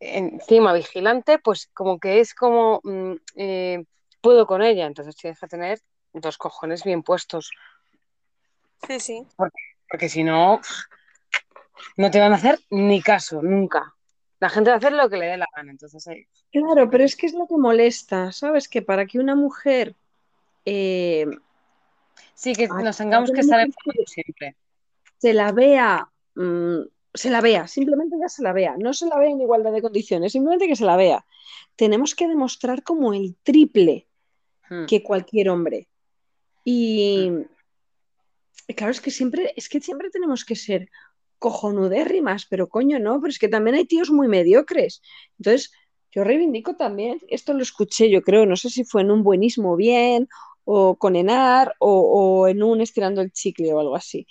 encima vigilante, pues como que es como, mm, eh, puedo con ella, entonces tienes que tener dos cojones bien puestos, Sí, sí. porque si no, no te van a hacer ni caso, nunca. La gente va a hacer lo que le dé la gana, entonces ahí. Claro, pero es que es lo que molesta, ¿sabes? Que para que una mujer eh, Sí, que Ay, nos tengamos que estar enfadando siempre. se la vea, mm, se la vea, simplemente ya se la vea, no se la vea en igualdad de condiciones, simplemente que se la vea. Tenemos que demostrar como el triple Hmm. que cualquier hombre. Y y claro, es que siempre, es que siempre tenemos que ser cojonudérrimas, pero coño, no, pero es que también hay tíos muy mediocres. Entonces, yo reivindico también, esto lo escuché, yo creo, no sé si fue en un buenismo bien, o con Enar, o, o en un estirando el chicle o algo así.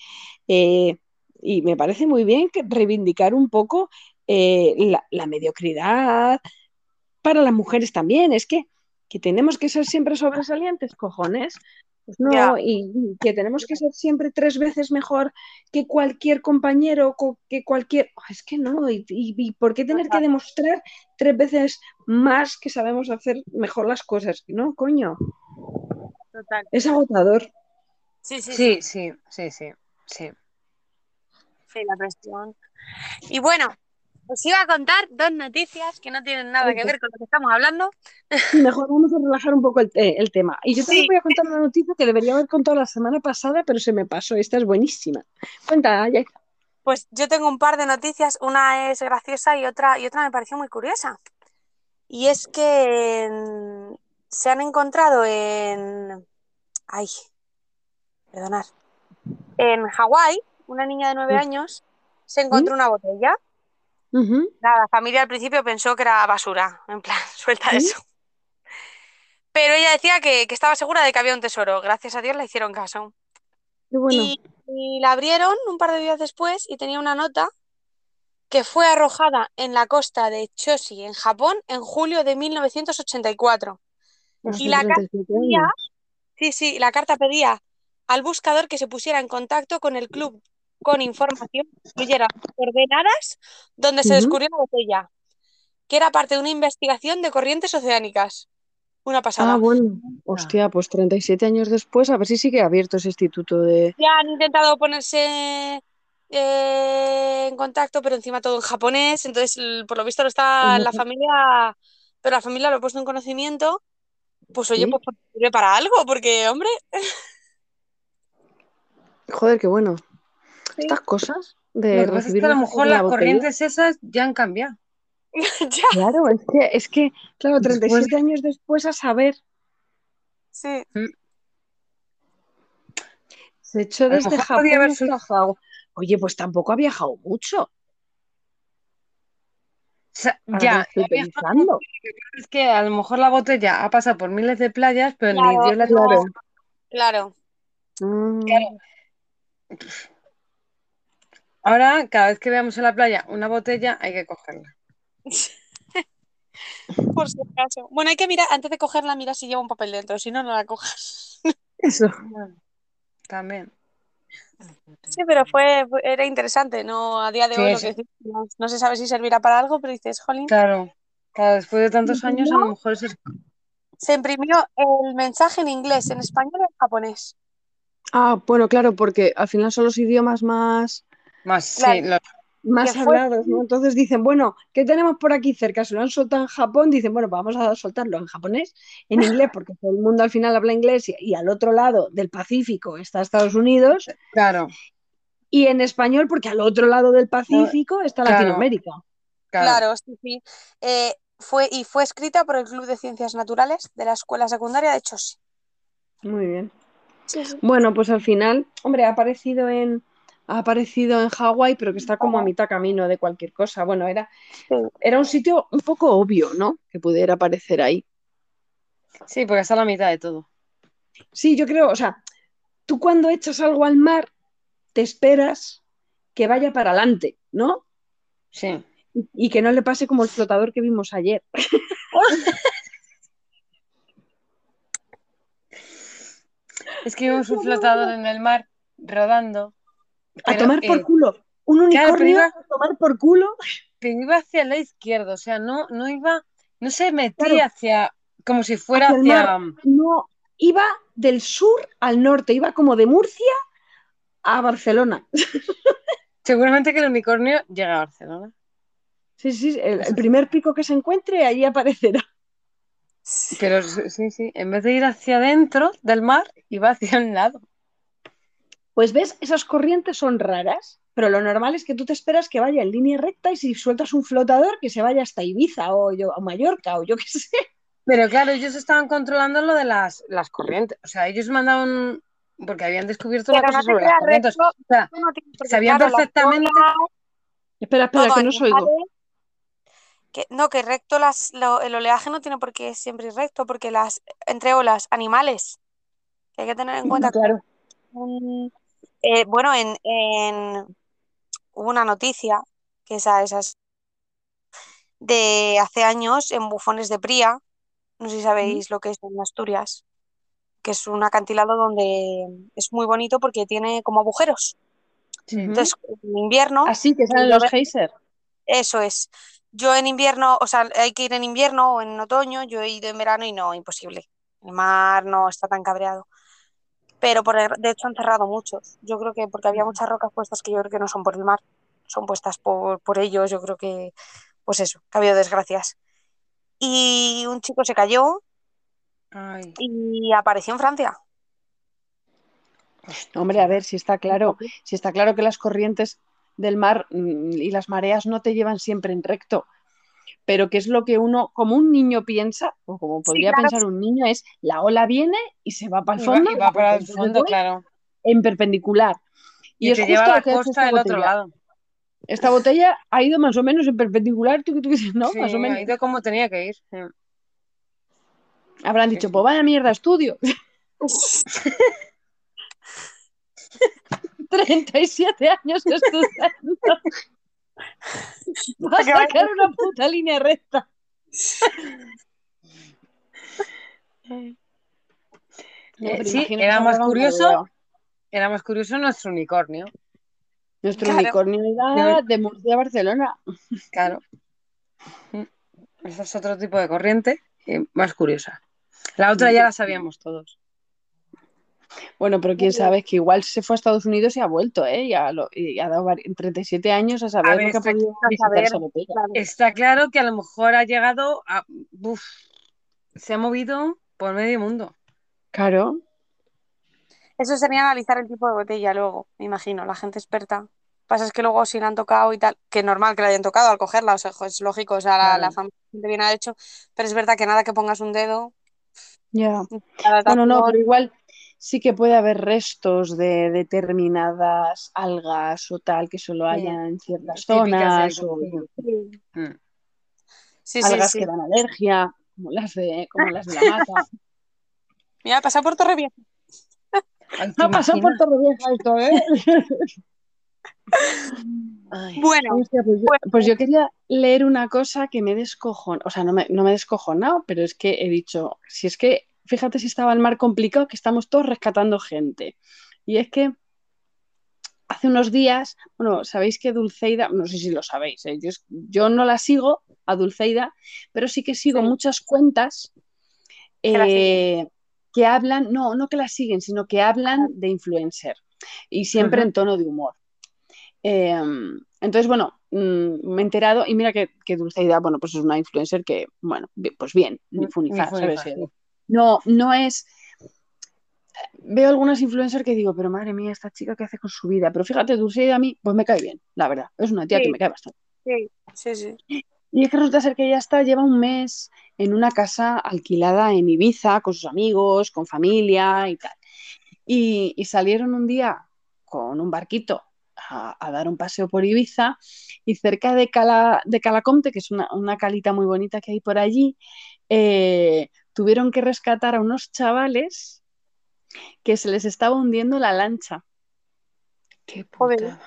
Eh, y me parece muy bien que reivindicar un poco eh, la, la mediocridad para las mujeres también. Es que, que tenemos que ser siempre sobresalientes, cojones. Pues no, y, y que tenemos que ser siempre tres veces mejor que cualquier compañero, co- que cualquier... Oh, es que no, y, y- y ¿por qué tener que demostrar tres veces más que sabemos hacer mejor las cosas? No, coño, Total. es agotador. Sí, sí, Sí, sí. sí, sí, sí, sí. La presión. Y bueno, os iba a contar dos noticias que no tienen nada que ver con lo que estamos hablando. Mejor vamos a relajar un poco el, el tema. Y yo también Sí. voy a contar una noticia que debería haber contado la semana pasada, pero se me pasó. Esta es buenísima. Cuenta, ya. Pues yo tengo un par de noticias, una es graciosa y otra, y otra me pareció muy curiosa. Y es que en- se han encontrado en... Ay, perdonad. En Hawái, una niña de nueve Mm. años se encontró una botella. Nada, la familia al principio pensó que era basura, en plan, suelta eso. Pero ella decía que, que estaba segura de que había un tesoro. Gracias a Dios le hicieron caso. Qué bueno. Y, y la abrieron un par de días después y tenía una nota que fue arrojada en la costa de Choshi, en Japón, en julio de 1984. Hace y la 37 pedía-. Sí, sí, la carta pedía al buscador que se pusiera en contacto con el club con información que incluyera coordenadas donde se descubrió la botella, que era parte de una investigación de corrientes oceánicas. Una pasada. Ah, bueno. Hostia, pues 37 años después, a ver si sigue abierto ese instituto de... Ya han intentado ponerse eh, en contacto, pero encima todo en japonés. Entonces, por lo visto, lo está Ajá. la familia, pero la familia lo ha puesto en conocimiento. Pues oye, Sí. pues sirve para algo, porque, hombre, Joder, qué bueno. Sí. Estas cosas Lo de que pasa es que a lo mejor las botella. corrientes esas ya han cambiado. ya, Claro, es que, es que, claro, Después- 37 años después a saber, sí. se echó lo desde Japón podía haber hasta Hawái. Oye, pues tampoco ha viajado mucho. O sea, Ahora ya, estoy pensando. es que a lo mejor la botella ha pasado por miles de playas, pero ni Claro, dio la Claro. Claro. Mm, Ahora, cada vez que veamos en la playa una botella, hay que cogerla. Por si acaso. Bueno, hay que mirar, antes de cogerla, mira si lleva un papel dentro, si no, no la cojas. Eso. También. Sí, pero fue, era interesante, ¿no? A día de Sí, hoy lo sí. que no, no se sabe si servirá para algo, pero dices, jolín. Claro, claro, después de tantos años, a lo mejor es Se imprimió el mensaje en inglés, en español y en japonés. Ah, bueno, claro, porque al final son los idiomas más, más, Claro. sí, lo- más fue- hablados, ¿no? Entonces dicen, bueno, ¿qué tenemos por aquí cerca? Si lo han soltado en Japón, dicen, bueno, pues vamos a soltarlo en japonés, en inglés, porque todo el mundo al final habla inglés y, y al otro lado del Pacífico está Estados Unidos, claro, y en español porque al otro lado del Pacífico está Claro. Latinoamérica. claro. Claro, sí, sí. Eh, fue, y fue escrita por el Club de Ciencias Naturales de la Escuela Secundaria de Chosi. Muy bien. Sí, sí. Bueno, pues al final, hombre, ha aparecido en ha aparecido en Hawái, pero que está como a mitad camino de cualquier cosa. Bueno, era, era un sitio un poco obvio, ¿no? Que pudiera aparecer ahí. Sí, porque está a la mitad de todo. Sí, yo creo, o sea, tú cuando echas algo al mar, te esperas que vaya para adelante, ¿no? Sí. Y, y que no le pase como el flotador que vimos ayer. Es que vimos un flotador en el mar rodando. A tomar por eh, culo. Un unicornio iba- a tomar por culo. pero iba hacia el lado izquierdo, o sea, no, no iba, no se metía Claro. hacia, como si fuera Hacia. No, iba del sur al norte, iba como de Murcia a Barcelona. seguramente que el unicornio llega a Barcelona. Sí, sí, el, el primer pico que se encuentre, ahí aparecerá. Pero sí, sí, sí, en vez de ir hacia adentro del mar, iba hacia un lado. Pues ves, esas corrientes son raras, pero lo normal es que tú te esperas que vaya en línea recta y si sueltas un flotador, que se vaya hasta Ibiza o, yo, o Mallorca o yo qué sé. Pero claro, ellos estaban controlando lo de las, las corrientes. O sea, ellos mandaban, porque habían descubierto la Pero cosa no sobre las corrientes. recto, O sea, no sabían claro, perfectamente- Espera, espera, que no os oigo. que, no, que recto las, lo- el oleaje no tiene por qué siempre ir recto, porque las, entre olas, animales, que hay que tener en cuenta que Claro. un- eh, bueno, en, en- hubo una noticia, que esa, esas de hace años en Bufones de Pría, no sé si sabéis lo que es en Asturias, que es un acantilado donde es muy bonito porque tiene como agujeros. Entonces, en invierno, Así que salen los geysers. eso es. Yo en invierno, o sea, hay que ir en invierno o en otoño, yo he ido en verano y no, imposible. El mar no está tan cabreado. Pero por el- de hecho han cerrado muchos. Yo creo que porque había muchas rocas puestas que yo creo que no son por el mar, son puestas por, por ellos. Yo creo que, pues eso, que ha habido desgracias. Y un chico se cayó ay, y apareció en Francia. Hombre, a ver, si está claro, si está claro que las corrientes del mar mm, y las mareas no te llevan siempre en recto, pero que es lo que uno, como un niño piensa, o como podría claro. pensar un niño, es la ola viene y se va para el y va, fondo, y va para el fondo, claro. en perpendicular. Y, es te justo lleva la que costa del otro lado. Esta botella ha ido más o menos en perpendicular, tú, tú dices, ¿no? Sí, más o menos. ha ido como tenía que ir. sí. Habrán Sí, dicho, sí. pues vaya mierda, estudio. 37 años estudiando. Va a sacar una puta línea recta. Eh, sí, era más curioso, era más curioso nuestro unicornio, Nuestro Claro. unicornio era de Murcia a Barcelona. claro. Ese es otro tipo de corriente, eh, más curiosa. La otra ya la sabíamos todos. Bueno, pero quién sabe, es que igual se fue a Estados Unidos y ha vuelto, ¿eh? Y ha, lo- y ha dado vari- 37 años a saber A ver, lo que ha está- podido visitar saber, claro. Está claro que a lo mejor ha llegado a... uf, se ha movido por medio mundo. Claro. Eso sería analizar el tipo de botella luego, me imagino, la gente experta. Pasa es que luego si la han tocado y tal, que normal que la hayan tocado al cogerla, o sea, es lógico, o sea, la, Claro. la familia bien ha hecho, pero es verdad que nada que pongas un dedo. Ya. la Bueno, no, pero igual sí que puede haber restos de determinadas algas o tal que solo Sí. hayan en ciertas zonas o. Mm. Sí, sí, algas sí. que dan alergia, como las de, como las de la mata. Mira, pasa por Torrevieja. Ay, ¿te Ha pasado por? Torrevieja esto, ¿eh? Ay, Bueno, Hostia, pues, yo, pues yo quería leer una cosa que me descojon, o sea, no me, no me he descojonado, pero es que he dicho, si es que, fíjate si estaba el mar complicado, que estamos todos rescatando gente. Y es que hace unos días, bueno, sabéis que Dulceida, no sé si lo sabéis, ¿eh? yo, no la sigo a Dulceida, pero sí que sigo Sí. muchas cuentas eh, que hablan, no, no que la siguen, sino que hablan de influencer y siempre en tono de humor. Eh, entonces, bueno, mm, me he enterado y mira que, que Dulceida, bueno, pues es una influencer que, bueno, pues bien, ni Ni fu ni fa, fu ni ¿sabes? No, no es... Veo algunas influencers que digo, pero madre mía, esta chica, ¿qué hace con su vida? Pero fíjate, Dulceida a mí, pues me cae bien, la verdad. Es una tía que me cae bastante. sí, sí, sí. Y es que resulta ser que ella está, lleva un mes en una casa alquilada en Ibiza con sus amigos, con familia y tal. Y, y salieron un día con un barquito a, a dar un paseo por Ibiza y cerca de, Cala, de Calaconte, que es una, una calita muy bonita que hay por allí, eh, tuvieron que rescatar a unos chavales que se les estaba hundiendo la lancha. Qué Joder. putada.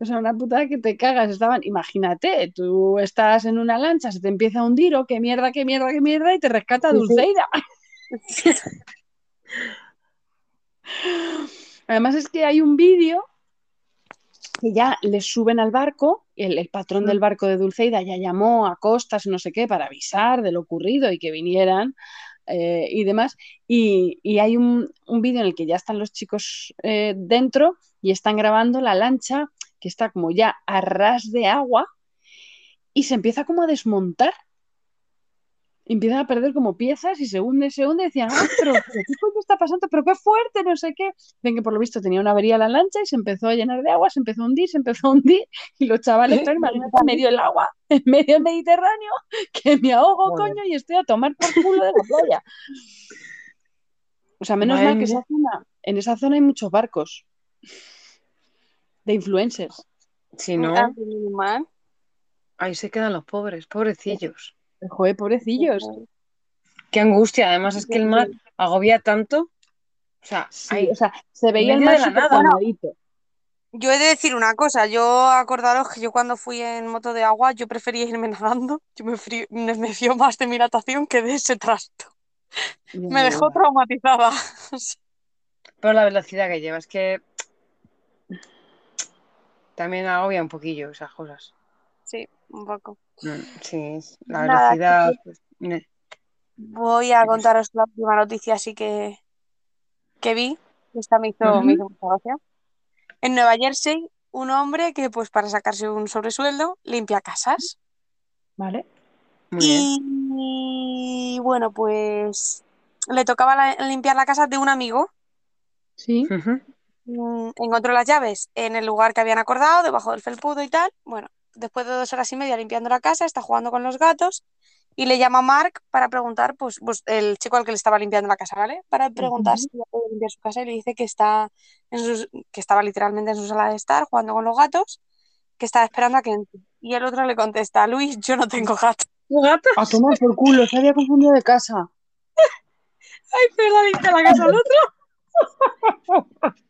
O sea, una putada que te cagas. Estaban, imagínate, tú estás en una lancha, se te empieza a hundir, o qué mierda, qué mierda, qué mierda, y te rescata Sí, sí. Dulceida. Además es que hay un vídeo que ya les suben al barco, el, el patrón del barco de Dulceida ya llamó a Costas, no sé qué, para avisar de lo ocurrido y que vinieran eh, y demás. Y, y hay un, un vídeo en el que ya están los chicos eh, dentro y están grabando la lancha que está como ya a ras de agua y se empieza como a desmontar. Empiezan a perder como piezas y se hunde, se hunde. Y decían, ah, pero, pero ¿qué coño está pasando? Pero qué fuerte, no sé qué. Ven que por lo visto tenía una avería la lancha y se empezó a llenar de agua, se empezó a hundir, se empezó a hundir. Y los chavales, imagínate, en medio del agua, en medio del Mediterráneo, que me ahogo, coño, y estoy a tomar por culo de la playa. O sea, menos Madre mal que esa zona, en esa zona hay muchos barcos de influencers. Si Ah, no, ahí se quedan los pobres, pobrecillos. Joder, pobrecillos. Qué angustia. Además es que el mar agobia tanto. O sea, Sí, ay, o sea, se veía el mar de la súper nada. Yo he de decir una cosa, yo acordaros que yo cuando fui en moto de agua, yo prefería irme nadando, yo me, frí- me, me fío más de mi natación que de ese trasto. Me dejó traumatizada. pero la velocidad que lleva es que también agobia un poquillo esas cosas. Sí, un poco. Mm, Sí, la Nada, velocidad. pues, ne- Voy a contaros la última noticia así que, que vi. Esta me hizo, me hizo mucha gracia. En Nueva Jersey, un hombre que pues para sacarse un sobresueldo limpia casas. Vale. Muy bien. Y bueno, pues le tocaba la- limpiar la casa de un amigo. Sí. Mm, Encontró las llaves en el lugar que habían acordado, debajo del felpudo y tal. Bueno, después de dos horas y media limpiando la casa, está jugando con los gatos y le llama a Mark para preguntar, pues, pues el chico al que le estaba limpiando la casa, ¿vale? Para preguntar si ya puede limpiar su casa y le dice que está en sus- que estaba literalmente en su sala de estar jugando con los gatos, que estaba esperando a que entre. Y el otro le contesta, Luis, yo no tengo gato. ¿Tu gato? A tomar por culo, se había confundido de casa. Ay, pero limpia la casa al otro.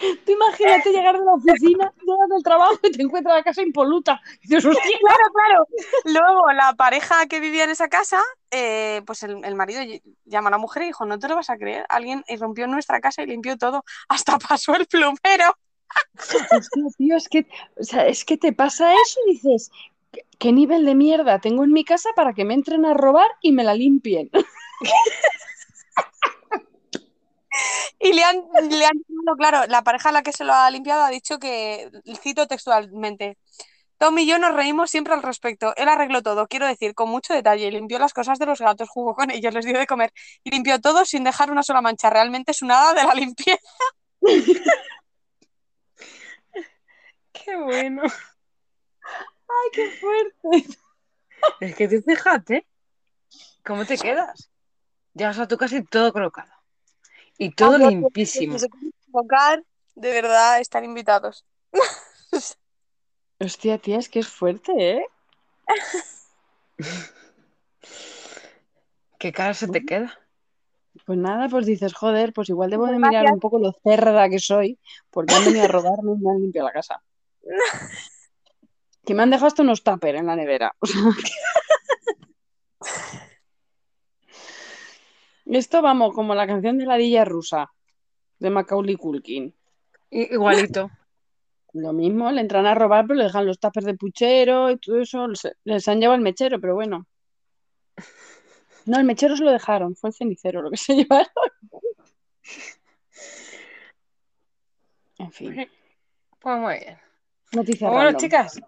Tú imagínate llegar de la oficina, llegas del trabajo y te encuentras la casa impoluta. Y dices, hostia. Claro, claro. Luego la pareja que vivía en esa casa, eh, pues el, el marido ll- llama a la mujer y dijo, no te lo vas a creer, alguien irrumpió en nuestra casa y limpió todo, hasta pasó el plumero. Hostia, tío, es que, o sea, es que te pasa eso y dices, ¿qué, qué nivel de mierda tengo en mi casa para que me entren a robar y me la limpien? Y le han, le han claro, la pareja a la que se lo ha limpiado ha dicho que, cito textualmente, Tom y yo nos reímos siempre al respecto. Él arregló todo, quiero decir, con mucho detalle. Limpió las cosas de los gatos, jugó con ellos, les dio de comer y limpió todo sin dejar una sola mancha. Realmente es un hada de la limpieza. Qué bueno. ¡Ay, qué fuerte! Es que tú fíjate cómo te quedas. Llegas a tu casa y todo colocado. Y todo limpísimo. Si se quieren equivocar, de verdad están invitados. Hostia, tía, es que es fuerte, ¿eh? ¿Qué cara se te queda? Pues nada, pues dices, joder, pues igual debo de mirar un poco lo cerda que soy, porque han venido a robarme y me han limpiado la casa. Que me han dejado hasta unos tupper en la nevera. O sea, Esto, vamos, como la canción de la Dilla Rusa, de Macaulay Culkin. Igualito. Lo mismo, le entran a robar, pero le dejan los tuppers de puchero y todo eso. Les, han llevado el mechero, pero bueno. No, el mechero se lo dejaron, fue el cenicero lo que se llevaron. En fin, Pues muy bien. noticia Bueno, random. chicas,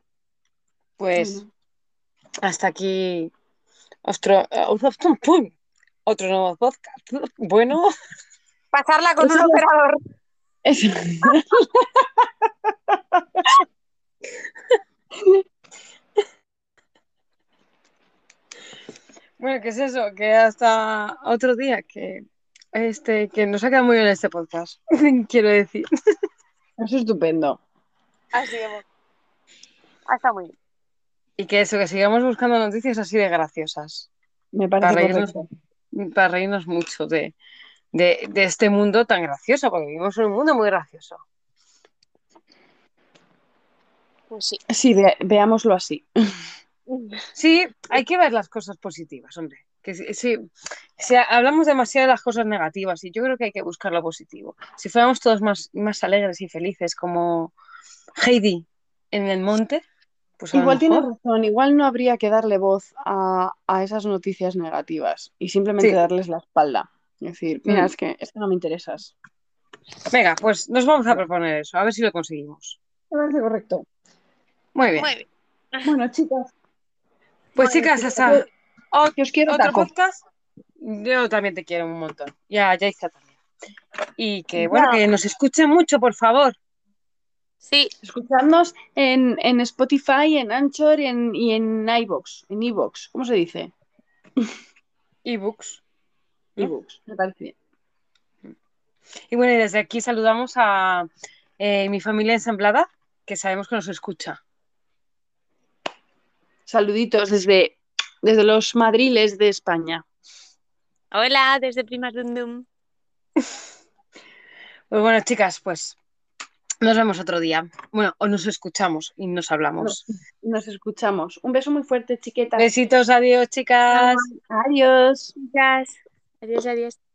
pues Bueno. hasta aquí otro, otro nuevo podcast. Bueno, Pasarla con un es- operador. Eso. bueno, ¿qué es eso? Que hasta otro día, que este, que nos ha quedado muy bien este podcast, quiero decir. Eso es estupendo. Así hemos. Ah, está muy bien. Y que eso, que sigamos buscando noticias así de graciosas. Me parece. Para reírnos mucho de, de, de este mundo tan gracioso, porque vivimos en un mundo muy gracioso. Pues sí. Sí, ve- veámoslo así. Sí, hay que ver las cosas positivas, hombre. Que sí, sí, si hablamos demasiado de las cosas negativas y yo creo que hay que buscar lo positivo. Si fuéramos todos más, más alegres y felices como Heidi en el monte, pues Igual tiene mejor- razón, igual no habría que darle voz a, a esas noticias negativas y simplemente Sí. darles la espalda. Es decir, mira, Mm. es que, es que no me interesas. Venga, pues nos vamos a proponer eso, a ver si lo conseguimos. Me parece correcto. Muy bien. Muy bien. Bueno, chicas, Pues Bueno, chicas, hasta que os quiero otro taco. podcast. Yo también te quiero un montón. Ya, ya está también. Y que Ya. bueno, que nos escuchen mucho, por favor. Sí, Escuchadnos en, en Spotify, en Anchor y en, y en iVoox, en iVoox, ¿cómo se dice? Ebooks. ¿No? iVoox, me parece bien. Y bueno, y desde aquí saludamos a eh, mi familia ensamblada, que sabemos que nos escucha. Saluditos desde, desde los madriles de España. Hola, desde Primas Dundum. Pues bueno, chicas, pues nos vemos otro día. Bueno, o nos escuchamos y nos hablamos. Nos escuchamos. Un beso muy fuerte, chiquetas. Besitos, adiós, chicas. Adiós. Gracias. Adiós, adiós.